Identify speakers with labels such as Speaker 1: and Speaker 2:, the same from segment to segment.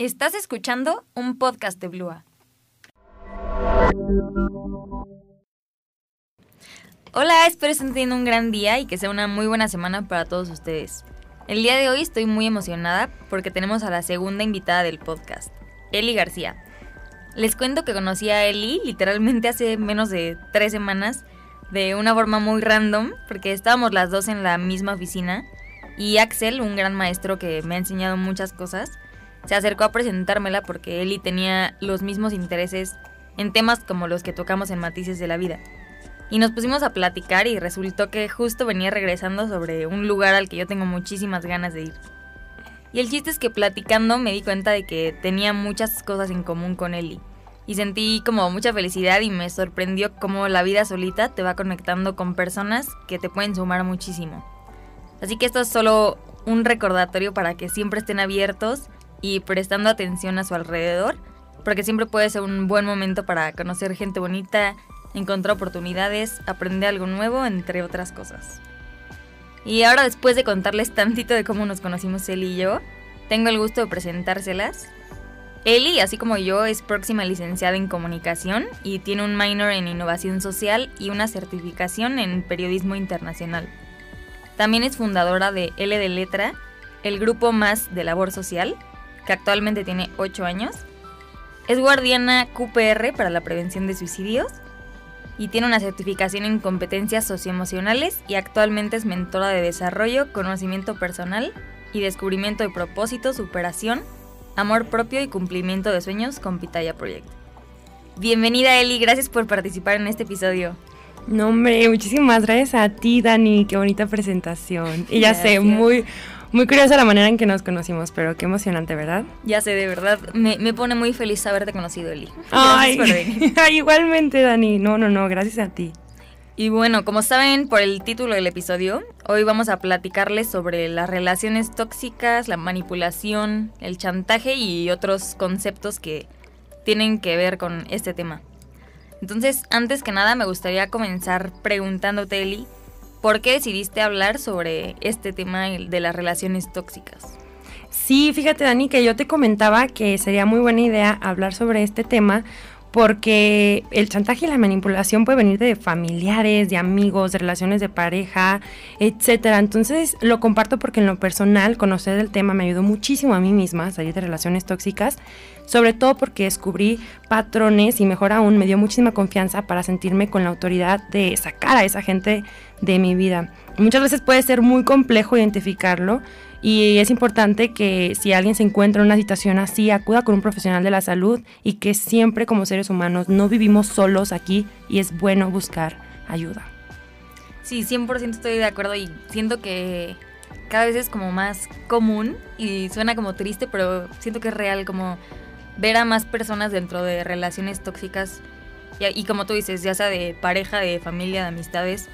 Speaker 1: Estás escuchando un podcast de Blua. Hola, espero estén teniendo un gran día y que sea una muy buena semana para todos ustedes. El día de hoy estoy muy emocionada porque tenemos a la segunda invitada del podcast, Eli García. Les cuento que conocí a Eli literalmente hace menos de tres semanas de una forma muy random porque estábamos las dos en la misma oficina y Axel, un gran maestro que me ha enseñado muchas cosas, se acercó a presentármela porque Eli tenía los mismos intereses en temas como los que tocamos en Matices de la Vida. Y nos pusimos a platicar y resultó que justo venía regresando sobre un lugar al que yo tengo muchísimas ganas de ir. Y el chiste es que platicando me di cuenta de que tenía muchas cosas en común con Eli. Y sentí como mucha felicidad y me sorprendió cómo la vida solita te va conectando con personas que te pueden sumar muchísimo. Así que esto es solo un recordatorio para que siempre estén abiertos y prestando atención a su alrededor, porque siempre puede ser un buen momento para conocer gente bonita, encontrar oportunidades, aprender algo nuevo, entre otras cosas. Y ahora después de contarles tantito de cómo nos conocimos él y yo, tengo el gusto de presentárselas. Eli, así como yo, es próxima licenciada en comunicación y tiene un minor en innovación social y una certificación en periodismo internacional. También es fundadora de L de Letra, el grupo más de labor social, que actualmente tiene 8 años. Es guardiana QPR para la prevención de suicidios y tiene una certificación en competencias socioemocionales y actualmente es mentora de desarrollo, conocimiento personal y descubrimiento de propósito, superación, amor propio y cumplimiento de sueños con Pitaya Project. Bienvenida Eli, gracias por participar en este episodio.
Speaker 2: No, hombre, muchísimas gracias a ti, Dani. Qué bonita presentación. Y ya sé, muy, muy curiosa la manera en que nos conocimos, pero qué emocionante, ¿verdad?
Speaker 1: Ya sé, de verdad. Me, pone muy feliz haberte conocido, Eli.
Speaker 2: Ay, igualmente, Dani. No, no, no, gracias a ti.
Speaker 1: Y bueno, como saben por el título del episodio, hoy vamos a platicarles sobre las relaciones tóxicas, la manipulación, el chantaje y otros conceptos que tienen que ver con este tema. Entonces, antes que nada, me gustaría comenzar preguntándote, Eli, ¿por qué decidiste hablar sobre este tema de las relaciones tóxicas?
Speaker 2: Sí, fíjate, Dani, que yo te comentaba que sería muy buena idea hablar sobre este tema porque el chantaje y la manipulación puede venir de familiares, de amigos, de relaciones de pareja, etcétera. Entonces lo comparto porque en lo personal conocer el tema me ayudó muchísimo a mí misma a salir de relaciones tóxicas, sobre todo porque descubrí patrones y mejor aún me dio muchísima confianza para sentirme con la autoridad de sacar a esa gente de mi vida. Muchas veces puede ser muy complejo identificarlo, y es importante que si alguien se encuentra en una situación así, acuda con un profesional de la salud y que siempre como seres humanos no vivimos solos aquí y es bueno buscar ayuda.
Speaker 1: Sí, 100% estoy de acuerdo y siento que cada vez es como más común y suena como triste, pero siento que es real como ver a más personas dentro de relaciones tóxicas y, como tú dices, ya sea de pareja, de familia, de amistades,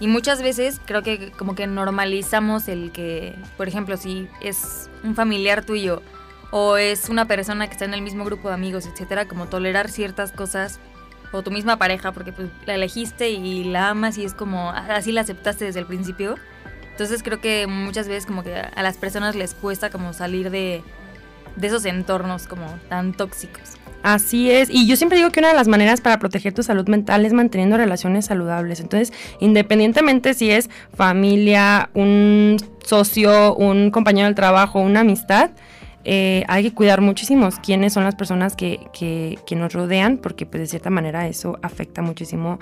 Speaker 1: y muchas veces creo que como que normalizamos el que, por ejemplo, si es un familiar tuyo o es una persona que está en el mismo grupo de amigos, etcétera, como tolerar ciertas cosas o tu misma pareja porque pues, la elegiste y la amas y es como así la aceptaste desde el principio. Entonces creo que muchas veces como que a las personas les cuesta como salir de, de esos entornos como tan tóxicos.
Speaker 2: Así es, y yo siempre digo que una de las maneras para proteger tu salud mental es manteniendo relaciones saludables. Entonces, independientemente si es familia, un socio, un compañero del trabajo, una amistad, eh, hay que cuidar muchísimo quiénes son las personas que, que, nos rodean, porque pues de cierta manera eso afecta muchísimo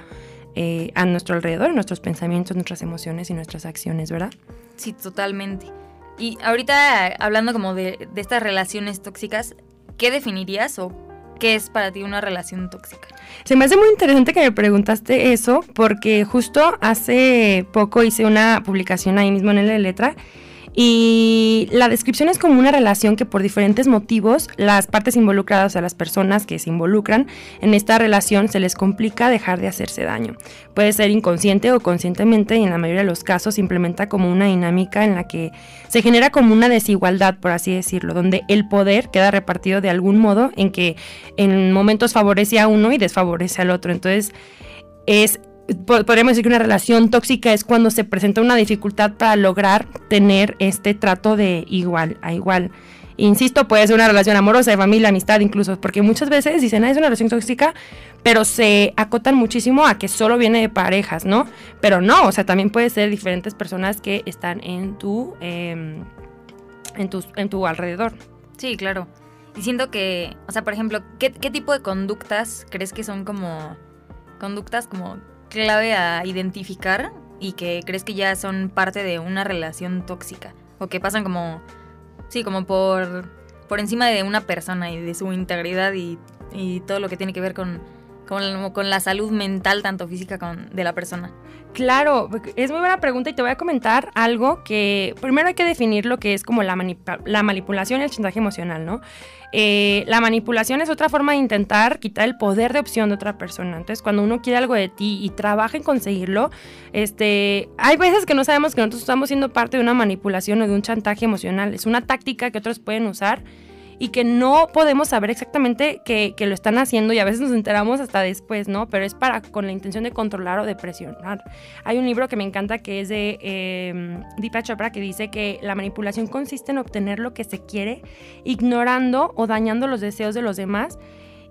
Speaker 2: eh, a nuestro alrededor, nuestros pensamientos, nuestras emociones y nuestras acciones, ¿verdad?
Speaker 1: Sí, totalmente. Y ahorita hablando como de, estas relaciones tóxicas, ¿qué definirías o ¿Qué es para ti una relación tóxica?
Speaker 2: Se me hace muy interesante que me preguntaste eso porque justo hace poco hice una publicación ahí mismo en la letra y la descripción es como una relación que por diferentes motivos las partes involucradas, o sea, las personas que se involucran en esta relación, se les complica dejar de hacerse daño. Puede ser inconsciente o conscientemente y en la mayoría de los casos se implementa como una dinámica en la que se genera como una desigualdad, por así decirlo, donde el poder queda repartido de algún modo en que en momentos favorece a uno y desfavorece al otro. Entonces, es podríamos decir que una relación tóxica es cuando se presenta una dificultad para lograr tener este trato de igual a igual. Insisto, puede ser una relación amorosa, de familia, amistad, incluso, porque muchas veces dicen, ah, es una relación tóxica, pero se acotan muchísimo a que solo viene de parejas, ¿no? Pero no, o sea, también puede ser diferentes personas que están en tu, em, en tu, en tu alrededor.
Speaker 1: Sí, claro. Y siento que, o sea, por ejemplo, ¿qué, ¿qué tipo de conductas crees que son como conductas como clave a identificar y que crees que ya son parte de una relación tóxica? O que pasan como Sí, como por, por encima de una persona y de su integridad y, y todo lo que tiene que ver con, con, con, la salud mental, tanto física con, de la persona.
Speaker 2: Claro, es muy buena pregunta y te voy a comentar algo que primero hay que definir lo que es como la, la manipulación y el chantaje emocional, ¿no? Eh, la manipulación es otra forma de intentar quitar el poder de opción de otra persona. Entonces, cuando uno quiere algo de ti y trabaja en conseguirlo, este, hay veces que no sabemos que nosotros estamos siendo parte de una manipulación o de un chantaje emocional. Es una táctica que otros pueden usar y que no podemos saber exactamente que, lo están haciendo y a veces nos enteramos hasta después, ¿no? Pero es para con la intención de controlar o de presionar. Hay un libro que me encanta que es de eh, Deepak Chopra que dice que la manipulación consiste en obtener lo que se quiere ignorando o dañando los deseos de los demás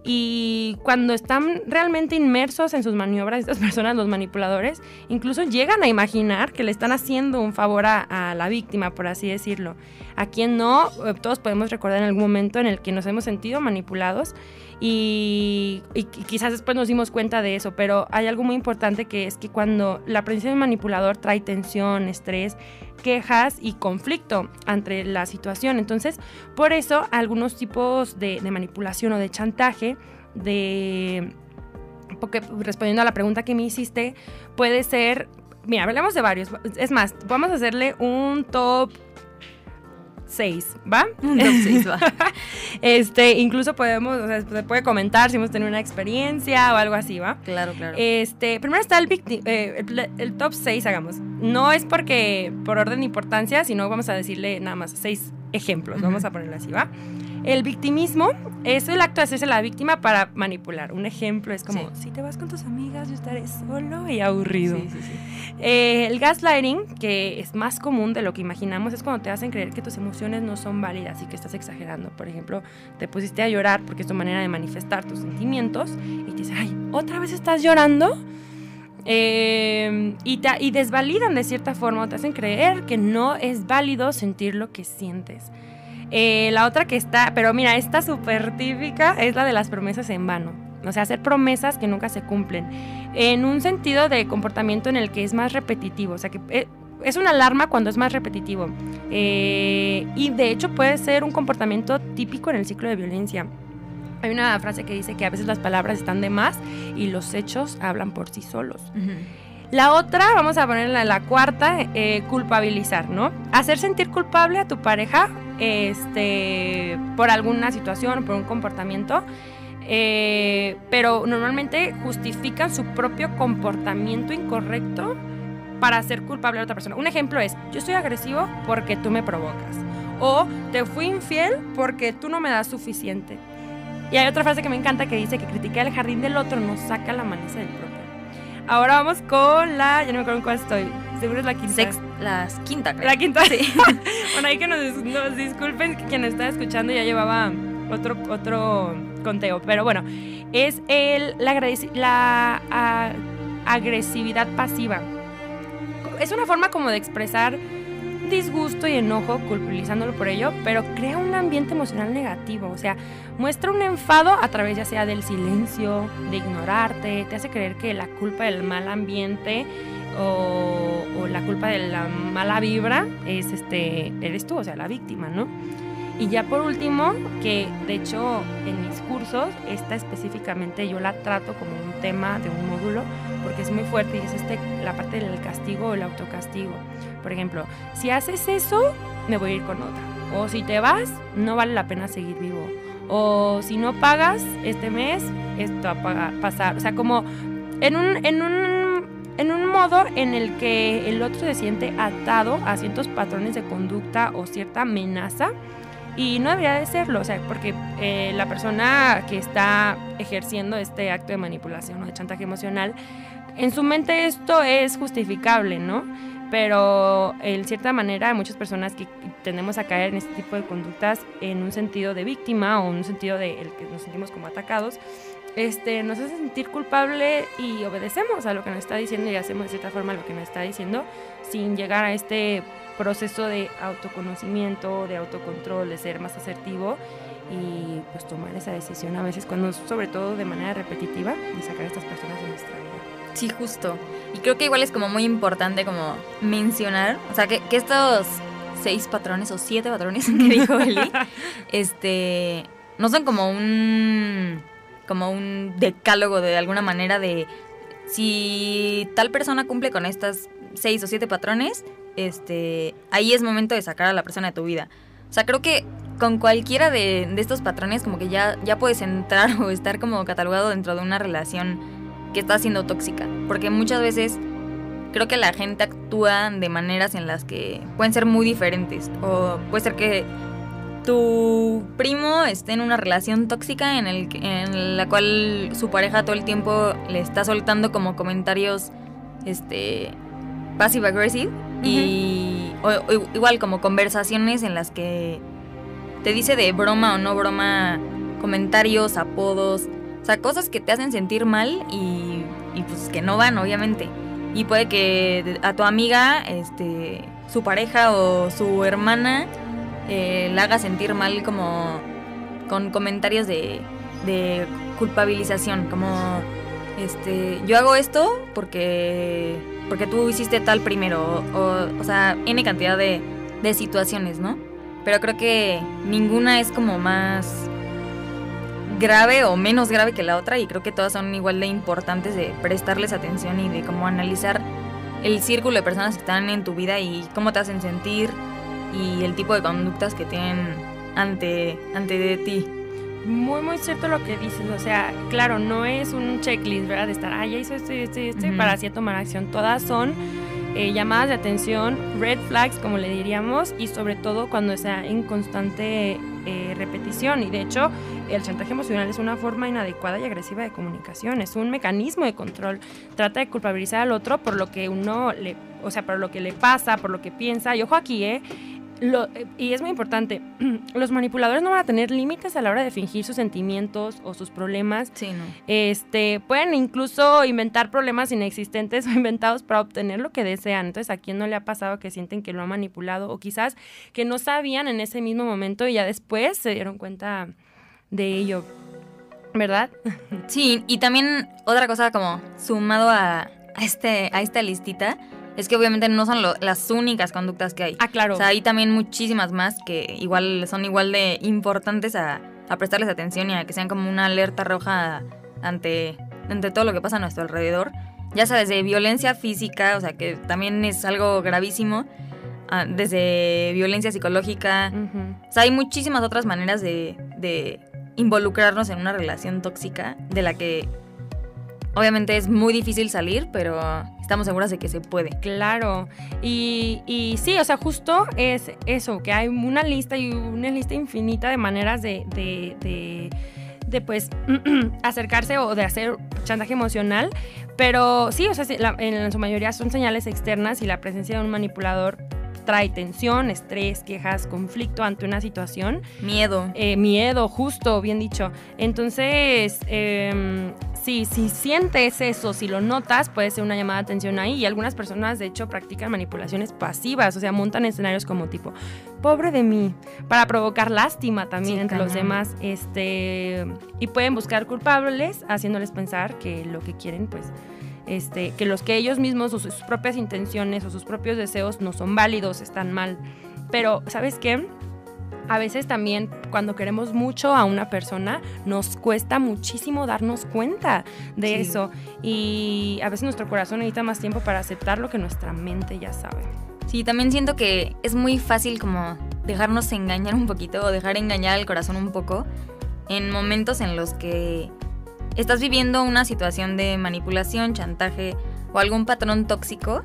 Speaker 2: y cuando están realmente inmersos en sus maniobras, estas personas, los manipuladores, incluso llegan a imaginar que le están haciendo un favor a, la víctima, por así decirlo. A quien no, eh, todos podemos recordar en algún momento en el que nos hemos sentido manipulados y, quizás después nos dimos cuenta de eso, pero hay algo muy importante que es que cuando la presencia de manipulador trae tensión, estrés, quejas y conflicto entre la situación. Entonces, por eso algunos tipos de, manipulación o de chantaje, de... Porque respondiendo a la pregunta que me hiciste, puede ser Mira, hablamos de varios. Es más, vamos a hacerle un top 6, ¿va?
Speaker 1: Top 6, va.
Speaker 2: este, incluso podemos, o sea, se puede comentar si hemos tenido una experiencia o algo así, ¿va?
Speaker 1: Claro, claro.
Speaker 2: Este, primero está el, eh, el, top 6, hagamos. No es porque por orden de importancia, sino vamos a decirle nada más 6 ejemplos, vamos a ponerlo así, ¿va? El victimismo es el acto de hacerse la víctima para manipular. Un ejemplo es como, si te vas con tus amigas, yo estaré solo y aburrido. Sí, sí, sí. Eh, el gaslighting, que es más común de lo que imaginamos, es cuando te hacen creer que tus emociones no son válidas y que estás exagerando. Por ejemplo, te pusiste a llorar porque es tu manera de manifestar tus sentimientos y te dicen, ay, ¿otra vez estás llorando? Eh, y, te, y desvalidan de cierta forma, te hacen creer que no es válido sentir lo que sientes. Eh, la otra que está, pero mira, esta súper típica es la de las promesas en vano. O sea, hacer promesas que nunca se cumplen. En un sentido de comportamiento en el que es más repetitivo. O sea, que eh, es una alarma cuando es más repetitivo. Eh, y de hecho puede ser un comportamiento típico en el ciclo de violencia. Hay una frase que dice que a veces las palabras están de más y los hechos hablan por sí solos. La otra, vamos a ponerla en la cuarta, eh, culpabilizar, ¿no? Hacer sentir culpable a tu pareja este, por alguna situación por un comportamiento. Eh, pero normalmente justifican su propio comportamiento incorrecto para ser culpable a otra persona. Un ejemplo es, yo soy agresivo porque tú me provocas. O te fui infiel porque tú no me das suficiente. Y hay otra frase que me encanta que dice que criticar el jardín del otro nos saca la maleza del propio. Ahora vamos con la. Ya no me acuerdo en cuál estoy. Seguro es la quinta.
Speaker 1: Sex, las quinta, creo.
Speaker 2: La quinta, sí. bueno, ahí que nos, disculpen que quien está escuchando ya llevaba otro, otro conteo. Pero bueno, es el, la, la agresividad pasiva. Es una forma como de expresar disgusto y enojo culpabilizándolo por ello, pero crea un ambiente emocional negativo, o sea, muestra un enfado a través ya sea del silencio, de ignorarte, te hace creer que la culpa del mal ambiente o, la culpa de la mala vibra es este, eres tú, o sea, la víctima, ¿no? Y ya por último, que de hecho en mis cursos, esta específicamente yo la trato como un tema de un módulo, porque es muy fuerte y es este, la parte del castigo o el autocastigo. Por ejemplo, si haces eso, me voy a ir con otra. O si te vas, no vale la pena seguir vivo. O si no pagas este mes, esto va a pasar. O sea, como en un, en un, en un modo en el que el otro se siente atado a ciertos patrones de conducta o cierta amenaza y no debería de serlo, o sea, porque eh, la persona que está ejerciendo este acto de manipulación o de chantaje emocional, en su mente esto es justificable, ¿no? Pero en cierta manera hay muchas personas que tendemos a caer en este tipo de conductas en un sentido de víctima o en un sentido de el que nos sentimos como atacados, este, nos hace sentir culpable y obedecemos a lo que nos está diciendo y hacemos de cierta forma lo que nos está diciendo sin llegar a este proceso de autoconocimiento, de autocontrol, de ser más asertivo y pues tomar esa decisión a veces cuando sobre todo de manera repetitiva y sacar a estas personas de nuestra vida.
Speaker 1: Sí, justo. Y creo que igual es como muy importante como mencionar, o sea, que, que estos seis patrones o siete patrones que dijo Eli, este, no son como un, como un decálogo de alguna manera de si tal persona cumple con estas seis o siete patrones, este, ahí es momento de sacar a la persona de tu vida. O sea, creo que con cualquiera de, de estos patrones como que ya, ya puedes entrar o estar como catalogado dentro de una relación que está siendo tóxica. Porque muchas veces creo que la gente actúa de maneras en las que pueden ser muy diferentes. O puede ser que tu primo esté en una relación tóxica en, el, en la cual su pareja todo el tiempo le está soltando como comentarios este passive aggressive y igual como conversaciones en las que te dice de broma o no broma comentarios, apodos, o sea, cosas que te hacen sentir mal y, pues que no van, obviamente. Y puede que a tu amiga, este, su pareja o su hermana eh, la haga sentir mal como con comentarios de, de culpabilización, como este, yo hago esto porque porque tú hiciste tal primero, o, o sea, N cantidad de, de situaciones, ¿no? Pero creo que ninguna es como más grave o menos grave que la otra y creo que todas son igual de importantes de prestarles atención y de cómo analizar el círculo de personas que están en tu vida y cómo te hacen sentir y el tipo de conductas que tienen ante, ante de ti.
Speaker 2: Muy, muy cierto lo que dices. O sea, claro, no es un checklist, ¿verdad? De estar, ah, ya hizo esto y esto y esto, para así tomar acción. Todas son eh, llamadas de atención, red flags, como le diríamos, y sobre todo cuando está en constante eh, repetición. Y de hecho, el chantaje emocional es una forma inadecuada y agresiva de comunicación, es un mecanismo de control. Trata de culpabilizar al otro por lo que uno le, o sea, por lo que le pasa, por lo que piensa. Y ojo aquí, ¿eh? Lo, eh, y es muy importante, los manipuladores no van a tener límites a la hora de fingir sus sentimientos o sus problemas.
Speaker 1: Sí, no.
Speaker 2: Este, pueden incluso inventar problemas inexistentes o inventados para obtener lo que desean. Entonces, ¿a quién no le ha pasado que sienten que lo han manipulado o quizás que no sabían en ese mismo momento y ya después se dieron cuenta de ello? ¿Verdad?
Speaker 1: Sí, y también otra cosa como sumado a, a este, a esta listita es que obviamente no son las únicas conductas que hay.
Speaker 2: Ah, claro.
Speaker 1: O sea, hay también muchísimas más que igual son igual de importantes a, prestarles atención y a que sean como una alerta roja ante, ante todo lo que pasa a nuestro alrededor. Ya sea desde violencia física, o sea, que también es algo gravísimo, desde violencia psicológica. O sea, hay muchísimas otras maneras de, de involucrarnos en una relación tóxica de la que obviamente es muy difícil salir, pero estamos seguras de que se puede.
Speaker 2: Claro. Y, y, sí, o sea, justo es eso, que hay una lista y una lista infinita de maneras de, de, de, pues acercarse o de hacer chantaje emocional. Pero sí, o sea, en su mayoría son señales externas y la presencia de un manipulador trae tensión, estrés, quejas, conflicto ante una situación.
Speaker 1: Miedo.
Speaker 2: Eh, miedo, justo, bien dicho. Entonces, eh, sí, si sientes eso, si lo notas, puede ser una llamada de atención ahí. Y algunas personas, de hecho, practican manipulaciones pasivas, o sea, montan escenarios como tipo, pobre de mí, para provocar lástima también entre los demás. Este, y pueden buscar culpables, haciéndoles pensar que lo que quieren, pues, este, que los que ellos mismos o sus propias intenciones o sus propios deseos no son válidos, están mal. Pero, ¿sabes qué? A veces también cuando queremos mucho a una persona nos cuesta muchísimo darnos cuenta de eso y a veces nuestro corazón necesita más tiempo para aceptar lo que nuestra mente ya sabe.
Speaker 1: Sí, también siento que es muy fácil como dejarnos engañar un poquito o dejar engañar al corazón un poco en momentos en los que estás viviendo una situación de manipulación, chantaje o algún patrón tóxico,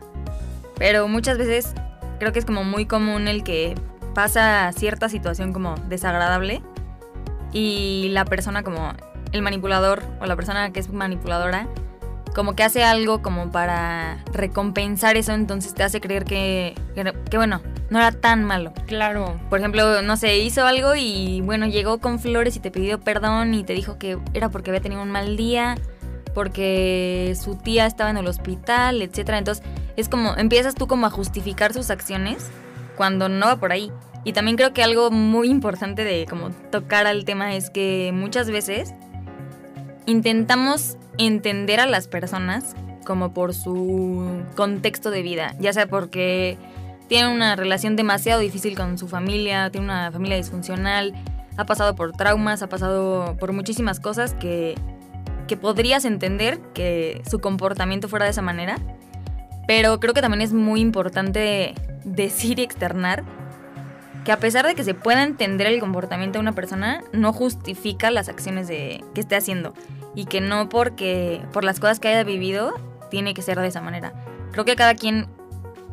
Speaker 1: pero muchas veces creo que es como muy común el que pasa cierta situación como desagradable y la persona como el manipulador o la persona que es manipuladora como que hace algo como para recompensar eso, entonces te hace creer que, que, bueno, no era tan malo.
Speaker 2: Claro.
Speaker 1: Por ejemplo, no sé, hizo algo y bueno, llegó con flores y te pidió perdón y te dijo que era porque había tenido un mal día, porque su tía estaba en el hospital, etcétera. Entonces, es como empiezas tú como a justificar sus acciones cuando no va por ahí. Y también creo que algo muy importante de como tocar al tema es que muchas veces intentamos entender a las personas como por su contexto de vida, ya sea porque tienen una relación demasiado difícil con su familia, tiene una familia disfuncional, ha pasado por traumas, ha pasado por muchísimas cosas que, que podrías entender que su comportamiento fuera de esa manera, pero creo que también es muy importante decir y externar que a pesar de que se pueda entender el comportamiento de una persona, no justifica las acciones de, que esté haciendo. Y que no porque por las cosas que haya vivido tiene que ser de esa manera. Creo que cada quien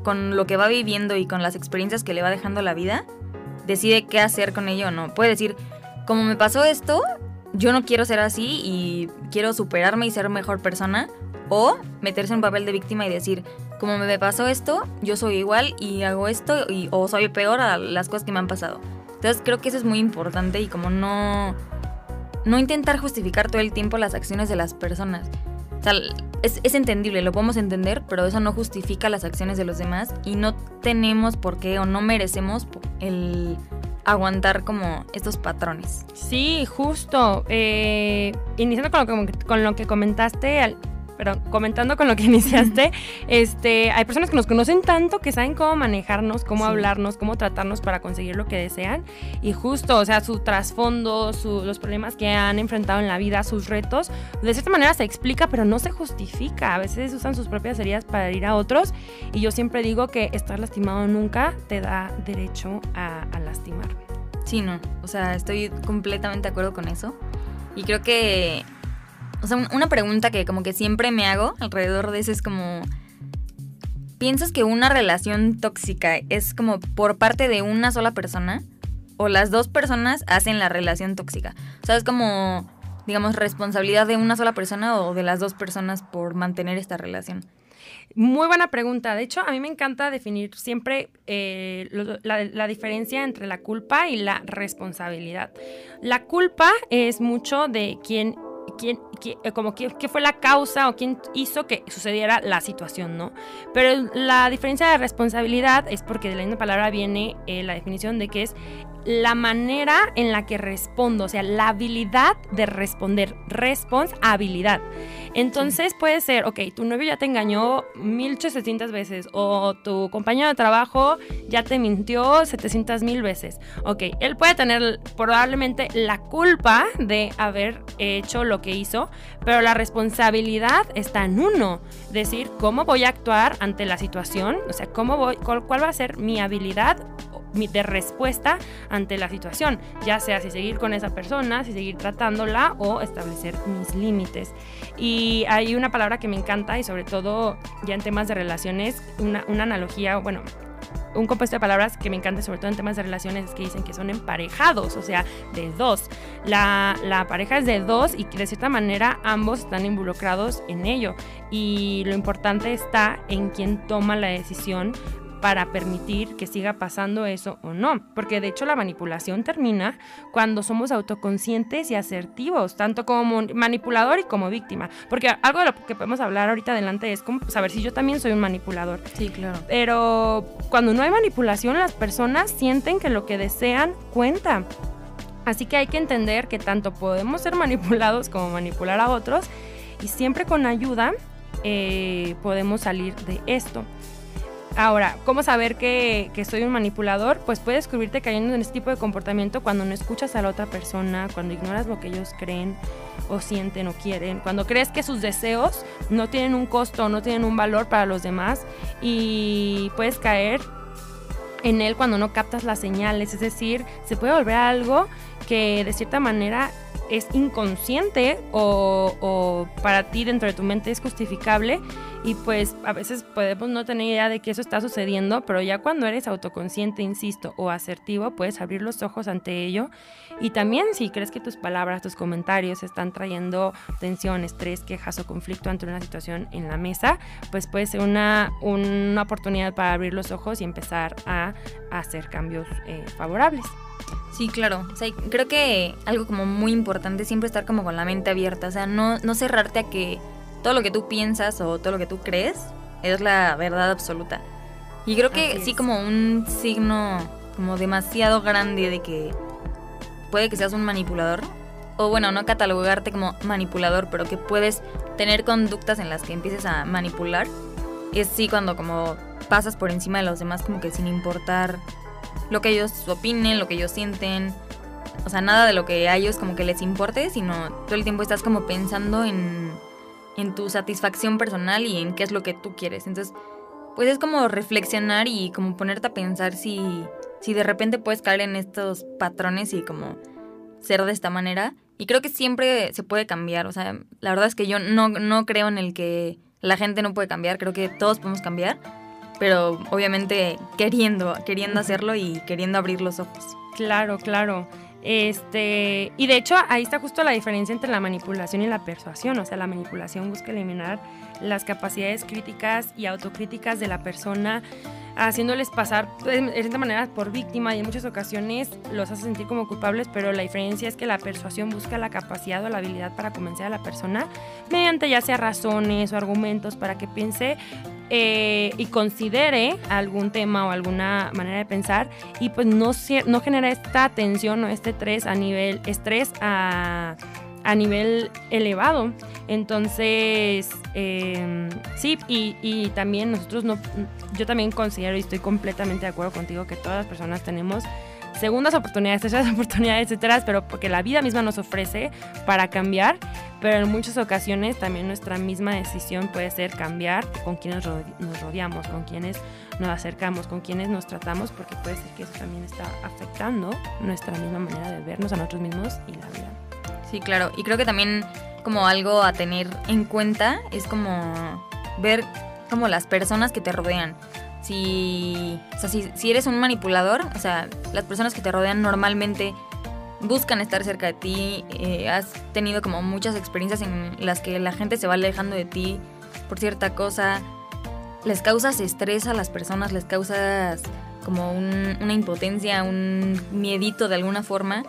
Speaker 1: con lo que va viviendo y con las experiencias que le va dejando la vida, decide qué hacer con ello o no. Puede decir, como me pasó esto, yo no quiero ser así y quiero superarme y ser mejor persona. O meterse en un papel de víctima y decir, como me pasó esto, yo soy igual y hago esto y, o soy peor a las cosas que me han pasado. Entonces creo que eso es muy importante y como no, no intentar justificar todo el tiempo las acciones de las personas. O sea, es, es, entendible, lo podemos entender, pero eso no justifica las acciones de los demás y no tenemos por qué o no merecemos el aguantar como estos patrones.
Speaker 2: Sí, justo. Eh, iniciando con lo, que, con lo que comentaste, al, pero comentando con lo que iniciaste, este, hay personas que nos conocen tanto que saben cómo manejarnos, cómo hablarnos, cómo tratarnos para conseguir lo que desean. Y justo, o sea, su trasfondo, los problemas que han enfrentado en la vida, sus retos, de cierta manera se explica, pero no se justifica. A veces usan sus propias heridas para ir a otros. Y yo siempre digo que estar lastimado nunca te da derecho a, a lastimar.
Speaker 1: Sí, no. O sea, estoy completamente de acuerdo con eso. Y creo que o sea, una pregunta que como que siempre me hago alrededor de eso es como... ¿Piensas que una relación tóxica es como por parte de una sola persona? ¿O las dos personas hacen la relación tóxica? O sea, es como, digamos, responsabilidad de una sola persona o de las dos personas por mantener esta relación.
Speaker 2: Muy buena pregunta. De hecho, a mí me encanta definir siempre eh, la, diferencia entre la culpa y la responsabilidad. La culpa es mucho de quien quién, eh, como qué, fue la causa o quién hizo que sucediera la situación, ¿no? Pero la diferencia de responsabilidad es porque de la misma palabra viene eh, la definición de que es la manera en la que respondo, o sea, la habilidad de responder, responsabilidad. Entonces puede ser, ok, tu novio ya te engañó 1800 veces o tu compañero de trabajo ya te mintió 700 mil veces. Ok, él puede tener probablemente la culpa de haber hecho lo que hizo, pero la responsabilidad está en uno. Decir, ¿cómo voy a actuar ante la situación? O sea, ¿cómo voy, cuál, cuál va a ser mi habilidad de respuesta ante la situación, ya sea si seguir con esa persona, si seguir tratándola o establecer mis límites. Y hay una palabra que me encanta y sobre todo ya en temas de relaciones, una, una analogía, bueno, un compuesto de palabras que me encanta, sobre todo en temas de relaciones, es que dicen que son emparejados, o sea, de dos. La, la, pareja es de dos y de cierta manera ambos están involucrados en ello. Y lo importante está en quién toma la decisión para permitir que siga pasando eso o no. Porque de hecho la manipulación termina cuando somos autoconscientes y asertivos, tanto como manipulador y como víctima. Porque algo de lo que podemos hablar ahorita adelante es como saber si yo también soy un manipulador.
Speaker 1: Sí, claro.
Speaker 2: Pero cuando no hay manipulación, las personas sienten que lo que desean cuenta. Así que hay que entender que tanto podemos ser manipulados como manipular a otros y siempre con ayuda eh, podemos salir de esto. Ahora, ¿cómo saber que, soy un manipulador? Pues puedes descubrirte cayendo en este tipo de comportamiento cuando no escuchas a la otra persona, cuando ignoras lo que ellos creen o sienten o quieren, cuando crees que sus deseos no tienen un costo no tienen un valor para los demás y puedes caer en él cuando no captas las señales, es decir, se puede volver algo que de cierta manera es inconsciente o, para ti dentro de tu mente es justificable y pues a veces podemos no tener idea de que eso está sucediendo, pero ya cuando eres autoconsciente, insisto, o asertivo, puedes abrir los ojos ante ello y también si crees que tus palabras, tus comentarios están trayendo tensión, estrés, quejas o conflicto ante una situación en la mesa, pues puede ser una, una oportunidad para abrir los ojos y empezar a, hacer cambios eh, favorables.
Speaker 1: Sí, claro. O sea, creo que algo como muy importante es siempre estar como con la mente abierta. O sea, no, no cerrarte a que todo lo que tú piensas o todo lo que tú crees es la verdad absoluta. Y creo que sí como un signo como demasiado grande de que puede que seas un manipulador. O bueno, no catalogarte como manipulador, pero que puedes tener conductas en las que empieces a manipular. Es sí cuando como pasas por encima de los demás como que sin importar lo que ellos opinen, lo que ellos sienten. O sea, nada de lo que a ellos como que les importe, sino todo el tiempo estás como pensando en, en tu satisfacción personal y en qué es lo que tú quieres. Entonces, pues es como reflexionar y como ponerte a pensar si, si de repente puedes caer en estos patrones y como ser de esta manera. Y creo que siempre se puede cambiar. O sea, la verdad es que yo no, no creo en el que la gente no puede cambiar. Creo que todos podemos cambiar pero obviamente queriendo, queriendo hacerlo y queriendo abrir los ojos.
Speaker 2: Claro, claro. Este, y de hecho ahí está justo la diferencia entre la manipulación y la persuasión, o sea, la manipulación busca eliminar las capacidades críticas y autocríticas de la persona, haciéndoles pasar de cierta manera por víctima y en muchas ocasiones los hace sentir como culpables, pero la diferencia es que la persuasión busca la capacidad o la habilidad para convencer a la persona mediante ya sea razones o argumentos para que piense eh, y considere algún tema o alguna manera de pensar y pues no, no genera esta tensión o este estrés a nivel estrés a a nivel elevado. Entonces, em, sí, y, también nosotros no, yo también considero y estoy completamente de acuerdo contigo que todas las personas tenemos segundas oportunidades, terceras oportunidades, etcétera, pero porque la vida misma nos ofrece para cambiar, pero en muchas ocasiones también nuestra misma decisión puede ser cambiar con quienes nos rodeamos, con quienes nos acercamos, con quienes nos tratamos, porque puede ser que eso también está afectando nuestra misma manera de vernos a nosotros mismos y la vida.
Speaker 1: Sí, claro. Y creo que también como algo a tener en cuenta es como ver como las personas que te rodean. Si, o sea, si, eres un manipulador, o sea, las personas que te rodean normalmente buscan estar cerca de ti, eh, has tenido como muchas experiencias en las que la gente se va alejando de ti por cierta cosa, les causas estrés a las personas, les causas como una impotencia, un miedito de alguna forma,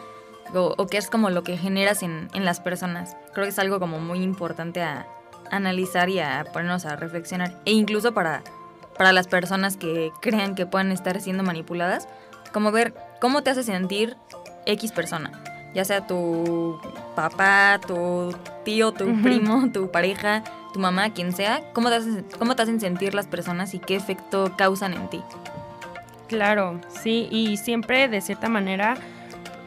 Speaker 1: o, qué es como lo que generas en, las personas. Creo que es algo como muy importante a analizar y a ponernos a reflexionar. E incluso para, para las personas que crean que puedan estar siendo manipuladas, como ver cómo te hace sentir X persona. Ya sea tu papá, tu tío, tu primo, tu pareja, tu mamá, quien sea, cómo te, hacen, cómo te hacen sentir las personas y qué efecto causan en ti.
Speaker 2: Claro, sí, y siempre de cierta manera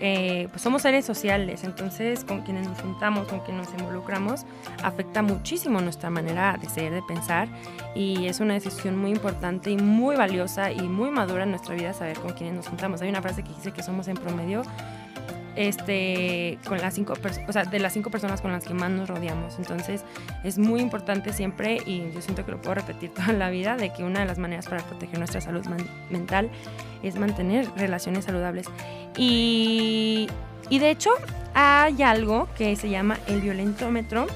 Speaker 2: eh, pues somos seres sociales, entonces con quienes nos juntamos, con quienes nos involucramos, afecta muchísimo nuestra manera de ser, de pensar y es una decisión muy importante y muy valiosa y muy madura en nuestra vida saber con quienes nos juntamos. Hay una frase que dice que somos en promedio este, con las cinco o sea, de las cinco personas con las que más nos rodeamos. Entonces es muy importante siempre, y yo siento que lo puedo repetir toda la vida, de que una de las maneras para proteger nuestra salud mental es mantener relaciones saludables. Y, y de hecho hay algo que se llama el violentómetro,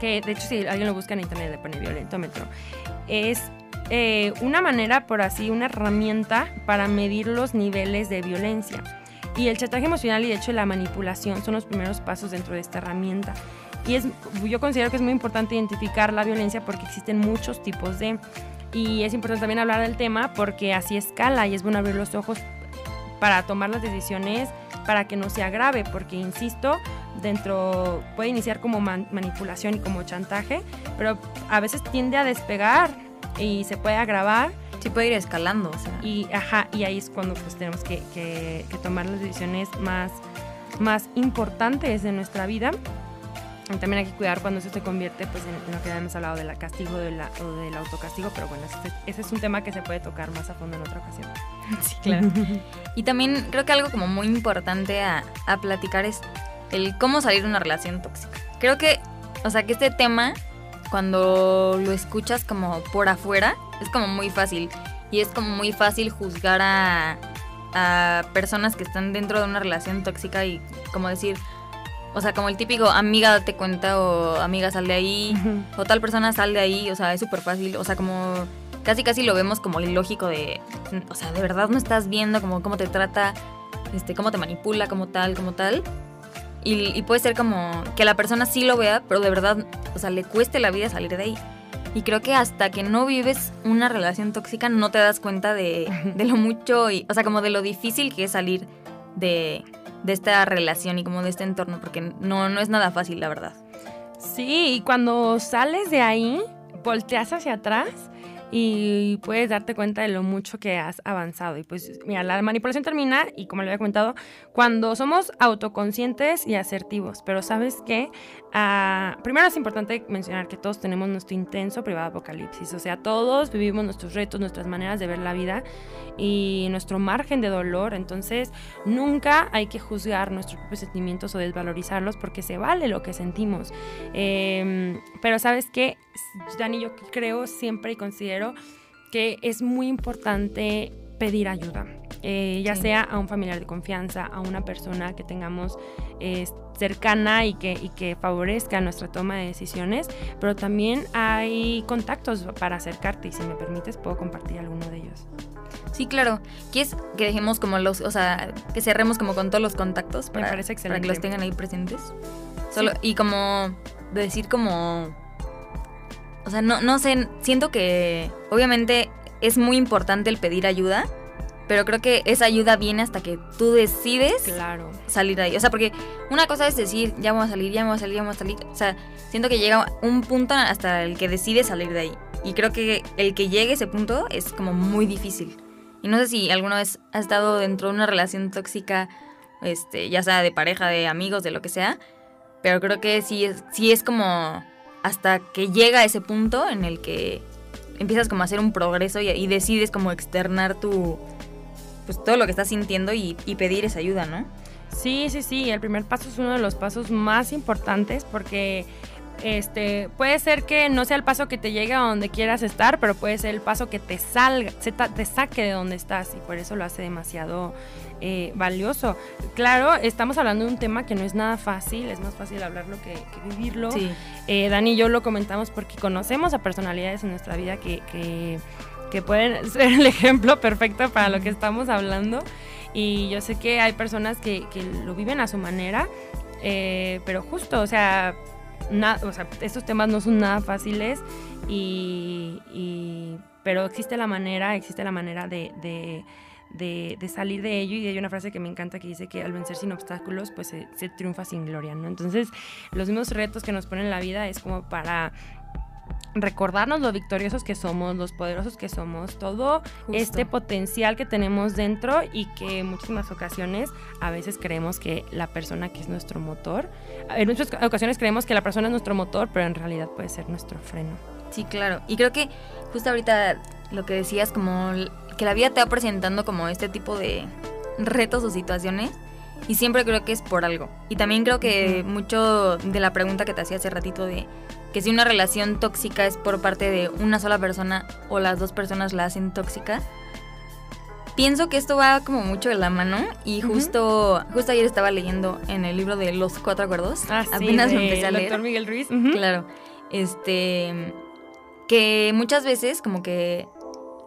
Speaker 2: que de hecho si alguien lo busca en internet le pone violentómetro. Es eh, una manera, por así, una herramienta para medir los niveles de violencia. Y el chantaje emocional y de hecho la manipulación son los primeros pasos dentro de esta herramienta. Y es, yo considero que es muy importante identificar la violencia porque existen muchos tipos de... Y es importante también hablar del tema porque así escala y es bueno abrir los ojos para tomar las decisiones para que no se agrave, porque insisto, dentro puede iniciar como manipulación y como chantaje, pero a veces tiende a despegar y se puede agravar
Speaker 1: Sí puede ir escalando, o sea.
Speaker 2: Y, ajá, y ahí es cuando pues tenemos que, que, tomar las decisiones más, más importantes de nuestra vida. Y también hay que cuidar cuando eso se convierte pues, en, lo que habíamos hablado del castigo de la, o del autocastigo, pero bueno, ese, es un tema que se puede tocar más a fondo en otra ocasión.
Speaker 1: Sí, claro. y también creo que algo como muy importante a, a platicar es el cómo salir de una relación tóxica. Creo que, o sea, que este tema, cuando lo escuchas como por afuera, es como muy fácil. Y es como muy fácil juzgar a, a personas que están dentro de una relación tóxica y como decir, o sea, como el típico amiga date cuenta o amiga sal de ahí o tal persona sal de ahí, o sea, es súper fácil, o sea, como casi casi lo vemos como ilógico de, o sea, de verdad no estás viendo como cómo te trata, este, cómo te manipula, como tal, como tal. Y, y puede ser como que la persona sí lo vea, pero de verdad, o sea, le cueste la vida salir de ahí. Y creo que hasta que no vives una relación tóxica no te das cuenta de, de lo mucho, y, o sea, como de lo difícil que es salir de, de esta relación y como de este entorno, porque no, no es nada fácil, la verdad.
Speaker 2: Sí, y cuando sales de ahí, volteas hacia atrás y puedes darte cuenta de lo mucho que has avanzado. Y pues, mira, la manipulación termina, y como le había comentado, cuando somos autoconscientes y asertivos. Pero sabes qué? Ah, primero es importante mencionar que todos tenemos nuestro intenso privado apocalipsis. O sea, todos vivimos nuestros retos, nuestras maneras de ver la vida y nuestro margen de dolor. Entonces, nunca hay que juzgar nuestros propios sentimientos o desvalorizarlos porque se vale lo que sentimos. Em, pero sabes qué? Dani, yo creo siempre y considero que es muy importante pedir ayuda, eh, ya sea a un familiar de confianza, a una persona que tengamos eh, cercana y que, y que favorezca nuestra toma de decisiones, pero también hay contactos para acercarte y si me permites puedo compartir alguno de ellos.
Speaker 1: Sí, claro. ¿Quieres que dejemos como los, o sea, que cerremos como con todos los contactos para,
Speaker 2: me parece excelente.
Speaker 1: para que los tengan ahí presentes? Solo, Y como decir como o sea, no, no sé, siento que obviamente es muy importante el pedir ayuda, pero creo que esa ayuda viene hasta que tú decides
Speaker 2: claro.
Speaker 1: salir de ahí. O sea, porque una cosa es decir, ya vamos a salir, ya vamos a salir, ya vamos a salir. O sea, siento que llega un punto hasta el que decides salir de ahí. Y creo que el que llegue a ese punto es como muy difícil. Y no sé si alguna vez has estado dentro de una relación tóxica, este, ya sea de pareja, de amigos, de lo que sea. Pero creo que sí es, sí es como hasta que llega ese punto en el que empiezas como a hacer un progreso y, decides como externar tu, pues todo lo que estás sintiendo y, y, pedir esa ayuda, ¿no?
Speaker 2: Sí, sí, sí, el primer paso es uno de los pasos más importantes porque este, puede ser que no sea el paso que te llegue a donde quieras estar, pero puede ser el paso que te salga, te saque de donde estás y por eso lo hace demasiado eh, valioso. Claro, estamos hablando de un tema que no es nada fácil, es más fácil hablarlo que, vivirlo. Eh, Dani y yo lo comentamos porque conocemos a personalidades en nuestra vida que, que, pueden ser el ejemplo perfecto para lo que estamos hablando. Y yo sé que hay personas que, lo viven a su manera, eh, pero justo, o sea, o sea, estos temas no son nada fáciles y, pero existe la manera, existe la manera de, de, salir de ello y hay una frase que me encanta que dice que al vencer sin obstáculos pues se, triunfa sin gloria, ¿no? Entonces los mismos retos que nos ponen la vida es como para recordarnos lo victoriosos que somos, los poderosos que somos, todo este potencial que tenemos dentro y que en muchísimas ocasiones a veces creemos que la persona que es nuestro motor, en muchas ocasiones creemos que la persona es nuestro motor, pero en realidad puede ser nuestro freno.
Speaker 1: Sí, claro. Y creo que justo ahorita lo que decías, como que la vida te va presentando como este tipo de retos o situaciones. Y siempre creo que es por algo. Y también creo que mucho de la pregunta que te hacía hace ratito de que si una relación tóxica es por parte de una sola persona o las dos personas la hacen tóxica, pienso que esto va como mucho de la mano y justo justo ayer estaba leyendo en el libro de Los Cuatro Acuerdos,
Speaker 2: ah, apenas lo empecé a leer. Doctor Miguel Ruiz.
Speaker 1: Claro. Este que muchas veces como que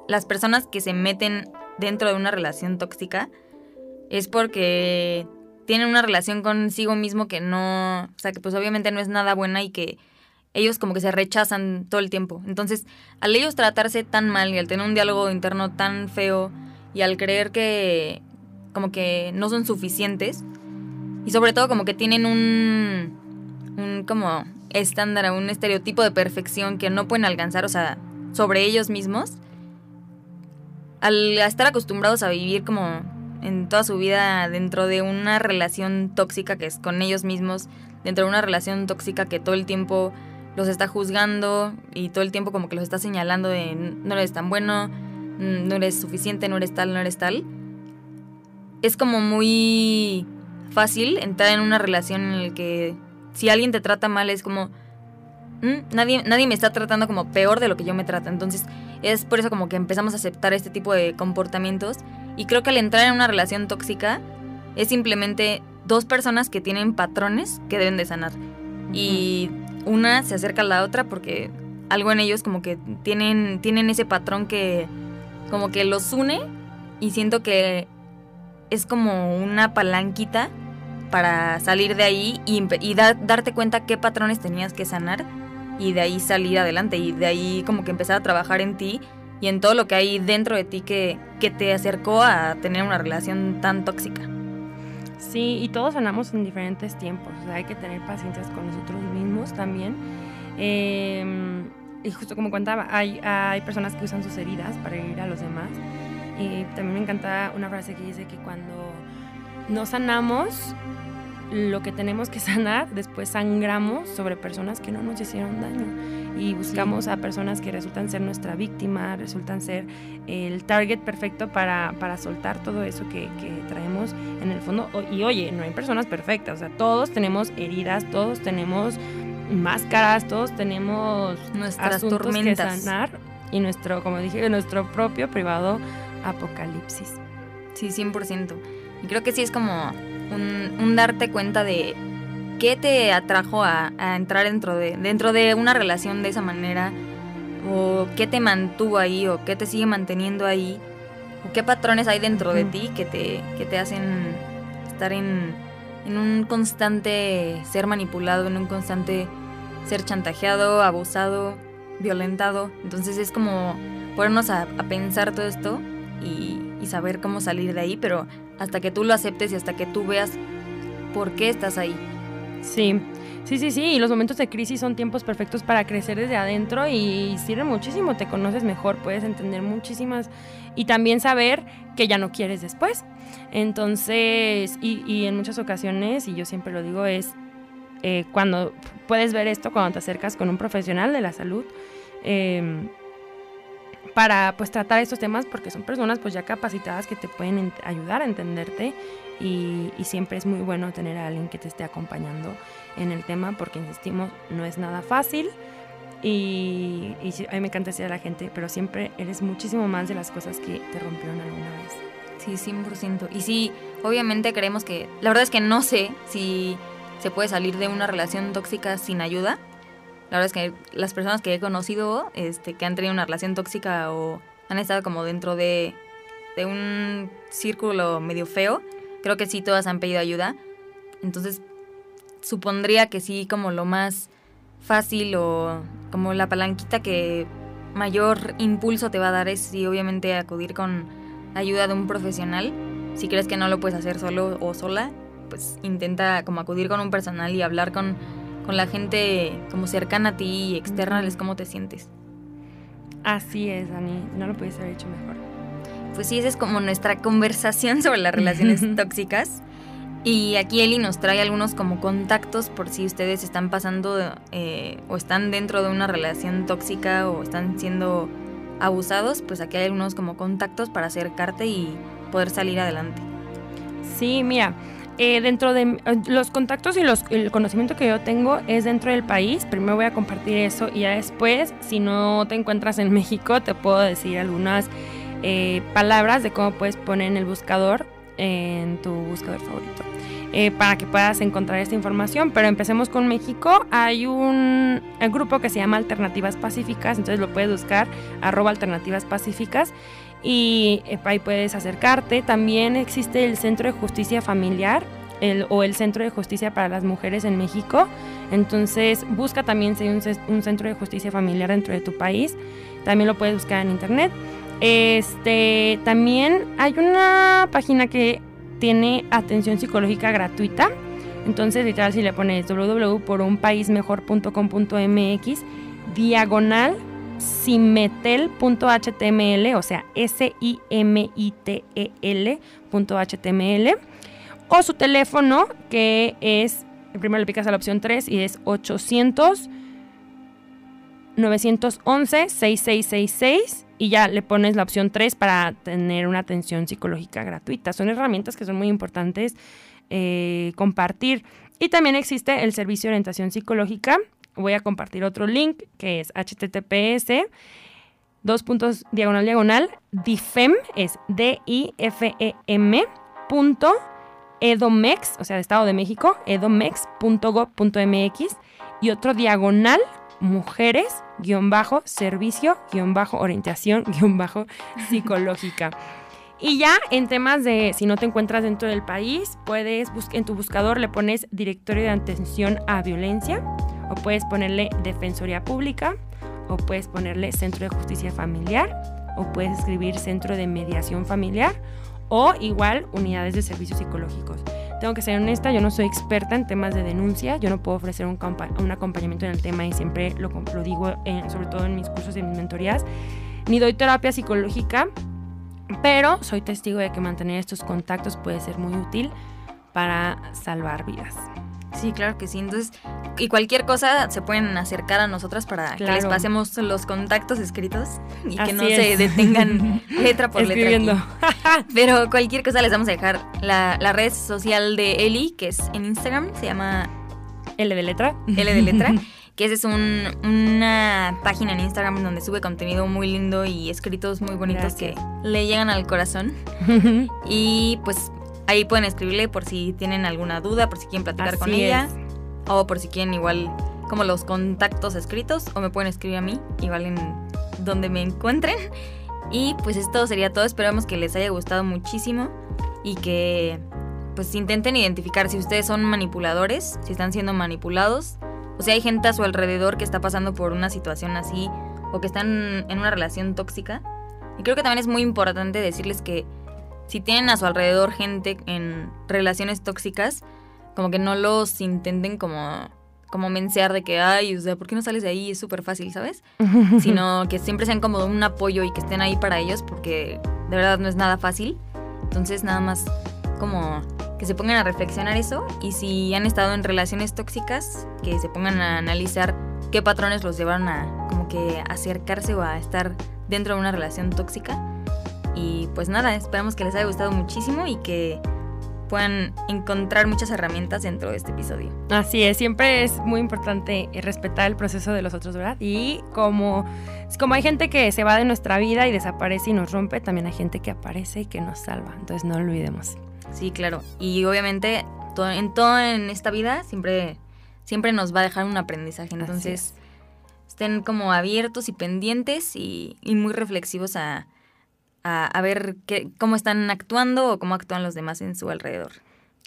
Speaker 1: las personas que se meten dentro de una relación tóxica es porque tienen una relación consigo mismo que no, o sea, que pues obviamente no es nada buena y que ellos como que se rechazan todo el tiempo. Entonces, al ellos tratarse tan mal y al tener un diálogo interno tan feo y al creer que como que no son suficientes y sobre todo como que tienen un un como estándar, un estereotipo de perfección que no pueden alcanzar, o sea, sobre ellos mismos, al estar acostumbrados a vivir como en toda su vida dentro de una relación tóxica que es con ellos mismos, dentro de una relación tóxica que todo el tiempo los está juzgando y todo el tiempo como que los está señalando de no eres tan bueno, mm, no eres suficiente, no eres tal, no eres tal. Es como muy fácil entrar en una relación en la que si alguien te trata mal es como... "Mm, nadie, nadie me está tratando como peor de lo que yo me trato. Entonces es por eso como que empezamos a aceptar este tipo de comportamientos. Y creo que al entrar en una relación tóxica es simplemente dos personas que tienen patrones que deben de sanar. Y una se acerca a la otra porque algo en ellos como que tienen, tienen ese patrón que como que los une y siento que es como una palanquita para salir de ahí y, darte cuenta qué patrones tenías que sanar y de ahí salir adelante y de ahí como que empezar a trabajar en ti y en todo lo que hay dentro de ti que, que te acercó a tener una relación tan tóxica.
Speaker 2: Sí, y todos sanamos en diferentes tiempos. O sea, hay que tener paciencia con nosotros mismos también. Eh, y justo como contaba, hay, hay personas que usan sus heridas para herir a los demás. Y también me encanta una frase que dice que cuando no sanamos lo que tenemos que sanar, después sangramos sobre personas que no nos hicieron daño. Y buscamos a personas que resultan ser nuestra víctima, resultan ser el target perfecto para, para soltar todo eso que, que traemos en el fondo. Y oye, no hay personas perfectas, o sea, todos tenemos heridas, todos tenemos máscaras, todos tenemos
Speaker 1: Nuestras
Speaker 2: asuntos
Speaker 1: tormentas.
Speaker 2: que sanar y nuestro, como dije, nuestro propio privado apocalipsis.
Speaker 1: Sí, 100%. Y creo que sí es como un, un darte cuenta de qué te atrajo a, a entrar dentro de, dentro de una relación de esa manera, o qué te mantuvo ahí, o qué te sigue manteniendo ahí, o qué patrones hay dentro de ti que te, que te hacen estar en, en un constante ser manipulado, en un constante ser chantajeado, abusado, violentado. Entonces es como ponernos a, a pensar todo esto y, y saber cómo salir de ahí, pero hasta que tú lo aceptes y hasta que tú veas por qué estás ahí.
Speaker 2: Sí, sí, sí, sí. Y los momentos de crisis son tiempos perfectos para crecer desde adentro y sirve muchísimo. Te conoces mejor, puedes entender muchísimas y también saber que ya no quieres después. Entonces, y, y en muchas ocasiones, y yo siempre lo digo, es eh, cuando puedes ver esto, cuando te acercas con un profesional de la salud. eh, para pues tratar estos temas porque son personas pues ya capacitadas que te pueden ayudar a entenderte y, siempre es muy bueno tener a alguien que te esté acompañando en el tema porque insistimos no es nada fácil y, y a mí me encanta decir a la gente pero siempre eres muchísimo más de las cosas que te rompieron alguna vez
Speaker 1: Sí, 100%. Y sí, obviamente creemos que... La verdad es que no sé si se puede salir de una relación tóxica sin ayuda. La verdad es que las personas que he conocido este, que han tenido una relación tóxica o han estado como dentro de, de un círculo medio feo, creo que sí todas han pedido ayuda. Entonces, supondría que sí como lo más fácil o como la palanquita que mayor impulso te va a dar es sí obviamente acudir con ayuda de un profesional. Si crees que no lo puedes hacer solo o sola, pues intenta como acudir con un personal y hablar con, con la gente como cercana a ti y externales cómo te sientes.
Speaker 2: así es Dani no lo puedes haber hecho mejor
Speaker 1: Pues sí, esa es como nuestra conversación sobre las relaciones tóxicas. Y aquí Eli nos trae algunos como contactos por si ustedes están pasando eh, o están dentro de una relación tóxica o están siendo abusados, pues aquí hay algunos como contactos para acercarte y poder salir adelante.
Speaker 2: Sí, mira, eh, dentro de eh, los contactos y los, el conocimiento que yo tengo es dentro del país. Primero voy a compartir eso y ya después, si no te encuentras en México, te puedo decir algunas eh, palabras de cómo puedes poner en el buscador, en tu buscador favorito, para que puedas encontrar esta información. Pero empecemos con México. Hay un, un grupo que se llama Alternativas Pacíficas, entonces lo puedes buscar, arroba Alternativas Pacíficas y eh, ahí puedes acercarte. También existe el Centro de Justicia Familiar el- o el Centro de Justicia para las Mujeres en México. Entonces busca también si hay un, un centro de justicia familiar dentro de tu país. También lo puedes buscar en internet. Este, también hay una página que tiene atención psicológica gratuita. Entonces, literal, si le pones www.porunpaismejor.com.mx, diagonal simetel.html, o sea, S-I-M-I-T-E-L.html, o su teléfono, que es, primero le picas a la opción 3 y es 800 911 6666 y ya le pones la opción 3 para tener una atención psicológica gratuita. Son herramientas que son muy importantes eh, compartir. Y también existe el servicio de orientación psicológica. Voy a compartir otro link que es https dos puntos diagonal diagonal difem es d i f e m punto edomex, o sea, de Estado de México, edomex.gov.mx y otro diagonal mujeres guion bajo servicio guion bajo orientación guion bajo psicológica. Y ya en temas de si no te encuentras dentro del país, puedes en tu buscador le pones directorio de atención a violencia o puedes ponerle defensoría pública o puedes ponerle centro de justicia familiar o puedes escribir centro de mediación familiar o igual unidades de servicios psicológicos. Tengo que ser honesta, yo no soy experta en temas de denuncia, yo no puedo ofrecer un, un acompañamiento en el tema y siempre lo, lo digo sobre todo en mis cursos y en mis mentorías, ni doy terapia psicológica, pero soy testigo de que mantener estos contactos puede ser muy útil para salvar vidas.
Speaker 1: Sí, claro que sí. Entonces, y cualquier cosa se pueden acercar a nosotras para que les pasemos los contactos escritos y que no se detengan letra por letra. Pero cualquier cosa les vamos a dejar la, red social de Eli, que es en Instagram, se llama
Speaker 2: L de letra.
Speaker 1: L de letra. que esa es una página en Instagram donde sube contenido muy lindo y escritos muy bonitos que le llegan al corazón. y pues Ahí pueden escribirle por si tienen alguna duda, por si quieren platicar con ella. O por si quieren igual como los contactos escritos. O me pueden escribir a mí, igual en donde me encuentren. Y pues esto sería todo. Esperamos que les haya gustado muchísimo. Y que pues intenten identificar si ustedes son manipuladores, si están siendo manipulados. O si hay gente a su alrededor que está pasando por una situación así. O que están en una relación tóxica. Y creo que también es muy importante decirles que si tienen a su alrededor gente en relaciones tóxicas, como que no los intenten como, como mensear de que, ay, o sea, ¿por qué no sales de ahí? Es súper fácil, ¿sabes? Sino que siempre sean como un apoyo y que estén ahí para ellos porque de verdad no es nada fácil. Entonces nada más como que se pongan a reflexionar eso y si han estado en relaciones tóxicas, que se pongan a analizar qué patrones los llevaron a como que acercarse o a estar dentro de una relación tóxica y pues nada, esperamos que les haya gustado muchísimo y que puedan encontrar muchas herramientas dentro de este episodio.
Speaker 2: Así es, siempre es muy importante respetar el proceso de los otros, ¿verdad? Y como, como hay gente que se va de nuestra vida y desaparece y nos rompe, también hay gente que aparece y que nos salva. Entonces no lo olvidemos.
Speaker 1: Sí, claro. Y obviamente en todo en esta vida siempre, siempre nos va a dejar un aprendizaje. Entonces estén como abiertos y pendientes y muy reflexivos a a, ver qué, cómo están actuando o cómo actúan los demás en su alrededor.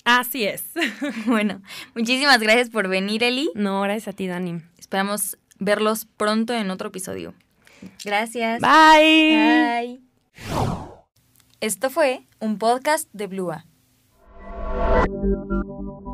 Speaker 2: Así es.
Speaker 1: bueno, muchísimas gracias por venir, Eli.
Speaker 2: No, gracias a ti, Dani.
Speaker 1: Esperamos verlos pronto en otro episodio. Gracias.
Speaker 2: Bye.
Speaker 1: Bye. Esto fue un podcast de Blua. Thank you.